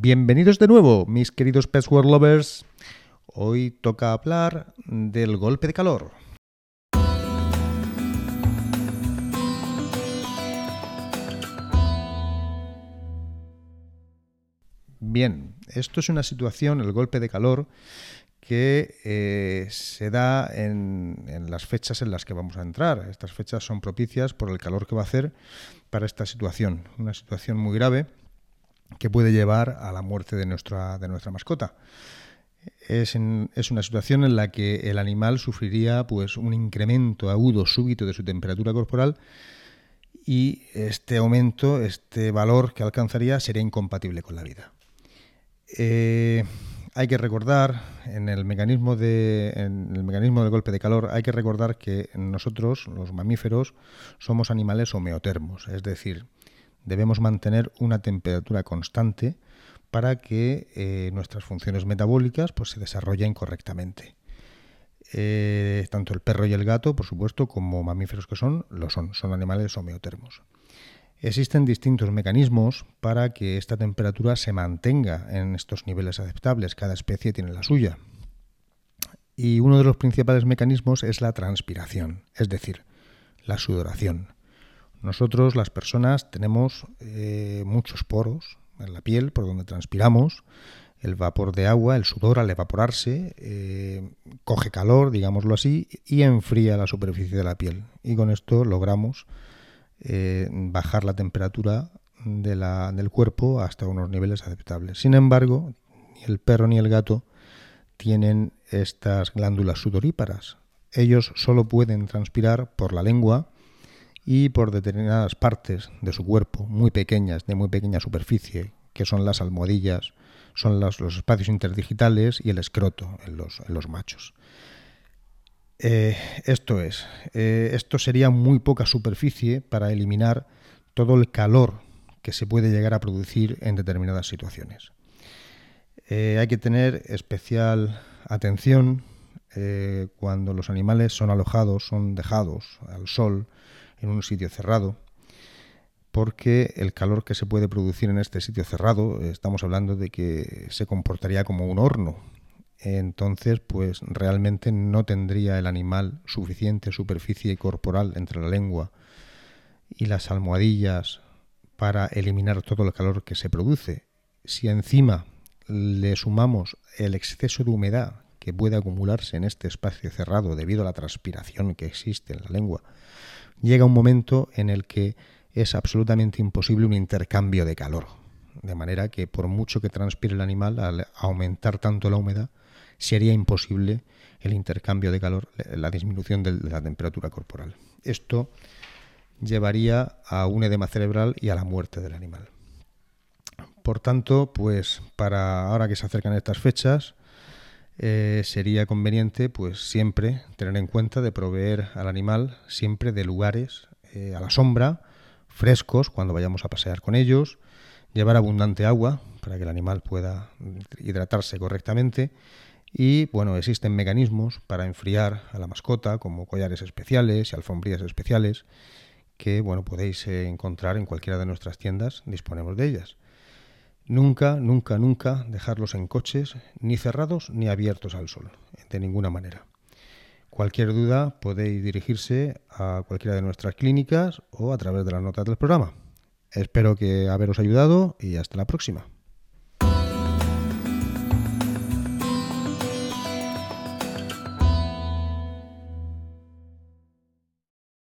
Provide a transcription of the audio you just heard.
Bienvenidos de nuevo, mis queridos Password Lovers. Hoy toca hablar del golpe de calor. Bien, esto es una situación, el golpe de calor, que eh, se da en, en, las fechas en las que vamos a entrar. Estas fechas son propicias por el calor que va a hacer para esta situación. Una situación muy grave que puede llevar a la muerte de nuestra, de nuestra mascota. Es, es, una situación en la que el animal sufriría pues, un incremento agudo súbito de su temperatura corporal y este aumento, este valor que alcanzaría sería incompatible con la vida. Eh, hay que recordar, en el, mecanismo de, en el mecanismo del golpe de calor, hay que recordar que nosotros, los mamíferos, somos animales homeotermos, es decir, debemos mantener una temperatura constante para que eh, nuestras funciones metabólicas pues, se desarrollen correctamente. Eh, tanto el perro y el gato, por supuesto, como mamíferos que son, lo son, son animales homeotermos. Existen distintos mecanismos para que esta temperatura se mantenga en estos niveles aceptables. Cada especie tiene la suya. Y uno de los principales mecanismos es la transpiración, es decir, la sudoración. Nosotros, las personas, tenemos eh, muchos poros en la piel por donde transpiramos. El vapor de agua, el sudor al evaporarse, eh, coge calor, digámoslo así, y enfría la superficie de la piel. Y con esto logramos eh, bajar la temperatura del cuerpo hasta unos niveles aceptables. Sin embargo, ni el perro ni el gato tienen estas glándulas sudoríparas. Ellos solo pueden transpirar por la lengua y por determinadas partes de su cuerpo, muy pequeñas, de muy pequeña superficie, que son las almohadillas, son los, espacios interdigitales y el escroto en los, en los machos. Eh, esto es, eh, esto sería muy poca superficie para eliminar todo el calor que se puede llegar a producir en determinadas situaciones. Eh, hay que tener especial atención cuando los animales son alojados, son dejados al sol, en un sitio cerrado, porque el calor que se puede producir en este sitio cerrado, estamos hablando de que se comportaría como un horno. Entonces, pues realmente no tendría el animal suficiente superficie corporal entre la lengua y las almohadillas para eliminar todo el calor que se produce. Si encima le sumamos el exceso de humedad que puede acumularse en este espacio cerrado debido a la transpiración que existe en la lengua, llega un momento en el que es absolutamente imposible un intercambio de calor. De manera que por mucho que transpire el animal, al aumentar tanto la humedad, sería imposible el intercambio de calor, la disminución de la temperatura corporal. Esto llevaría a un edema cerebral y a la muerte del animal. Por tanto, pues para ahora que se acercan estas fechas, eh, sería conveniente pues siempre tener en cuenta de proveer al animal siempre de lugares eh, a la sombra, frescos cuando vayamos a pasear con ellos, llevar abundante agua para que el animal pueda hidratarse correctamente y bueno, existen mecanismos para enfriar a la mascota como collares especiales y alfombrillas especiales que bueno, podéis eh, encontrar en cualquiera de nuestras tiendas, disponemos de ellas. Nunca, nunca, nunca dejarlos en coches ni cerrados ni abiertos al sol, de ninguna manera. Cualquier duda podéis dirigirse a cualquiera de nuestras clínicas o a través de las notas del programa. Espero que haberos ayudado y hasta la próxima.